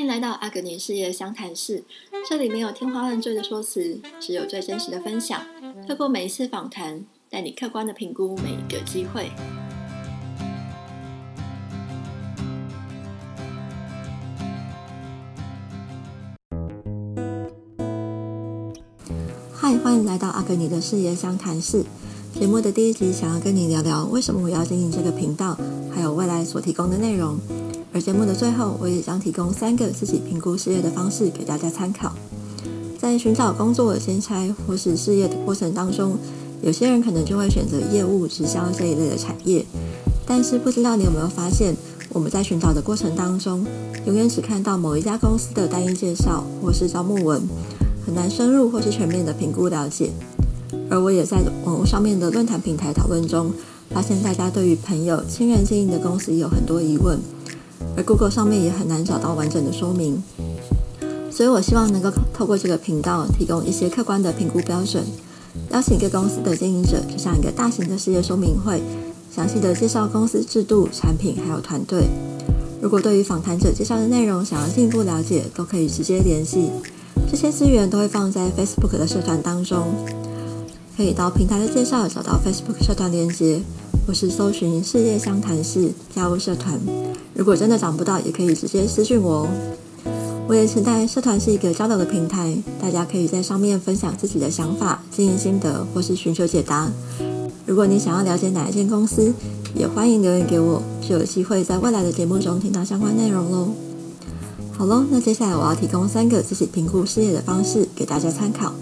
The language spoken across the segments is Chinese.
欢迎来到阿格尼事业相谈室，这里没有天花乱坠的说辞，只有最真实的分享。透过每一次访谈，带你客观的评估每一个机会。嗨，欢迎来到阿格尼的事业相谈室。节目的第一集，想要跟你聊聊为什么我要经营这个频道，还有未来所提供的内容。节目的最后，我也将提供三个自己评估事业的方式给大家参考。在寻找工作、兼差或是事业的过程当中，有些人可能就会选择业务、直销这一类的产业。但是不知道你有没有发现，我们在寻找的过程当中，永远只看到某一家公司的单一介绍或是招募文，很难深入或是全面的评估了解。而我也在网络上面的论坛平台讨论中，发现大家对于朋友、亲人经营的公司有很多疑问。而 Google 上面也很难找到完整的说明，所以我希望能够透过这个频道提供一些客观的评估标准，邀请各公司的经营者，就像一个大型的事业说明会，详细的介绍公司制度、产品还有团队。如果对于访谈者介绍的内容想要进一步了解，都可以直接联系。这些资源都会放在 Facebook 的社团当中，可以到平台的介绍找到 Facebook 社团连接，或是搜寻事业相谈室加入社团。如果真的找不到，也可以直接私讯我哦。我也期待社团是一个交流的平台，大家可以在上面分享自己的想法、经营心得，或是寻求解答。如果你想要了解哪一间公司，也欢迎留言给我，就有机会在未来的节目中听到相关内容喽。好喽，那接下来我要提供三个自己评估事业的方式给大家参考。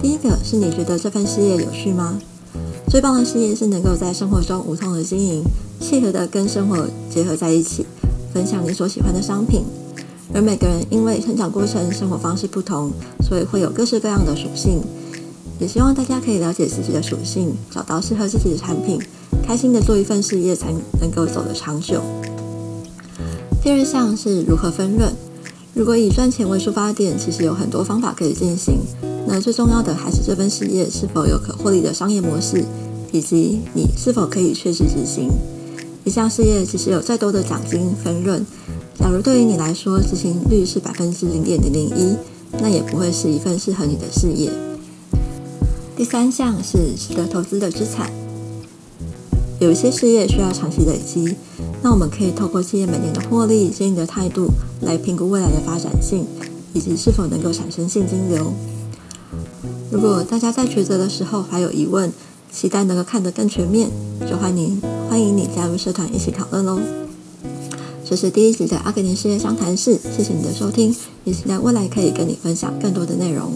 第一个是你觉得这份事业有趣吗？最棒的事业是能够在生活中无痛的经营。契合的跟生活结合在一起，分享你所喜欢的商品。而每个人因为成长过程、生活方式不同，所以会有各式各样的属性。也希望大家可以了解自己的属性，找到适合自己的产品，开心的做一份事业，才能够走得长久。第二项是如何分润。如果以赚钱为出发点，其实有很多方法可以进行。那最重要的还是这份事业是否有可获利的商业模式，以及你是否可以确实执行。一项事业其实有再多的奖金分润，假如对于你来说执行率是百分之零点零零一，那也不会是一份适合你的事业。第三项是值得投资的资产。有一些事业需要长期累积，那我们可以透过企业每年的获利、经营的态度来评估未来的发展性，以及是否能够产生现金流。如果大家在抉择的时候还有疑问，期待能够看得更全面，就欢迎欢迎你加入社团一起讨论喽。这是第一集的阿根廷事业商谈室，谢谢你的收听，也期待未来可以跟你分享更多的内容。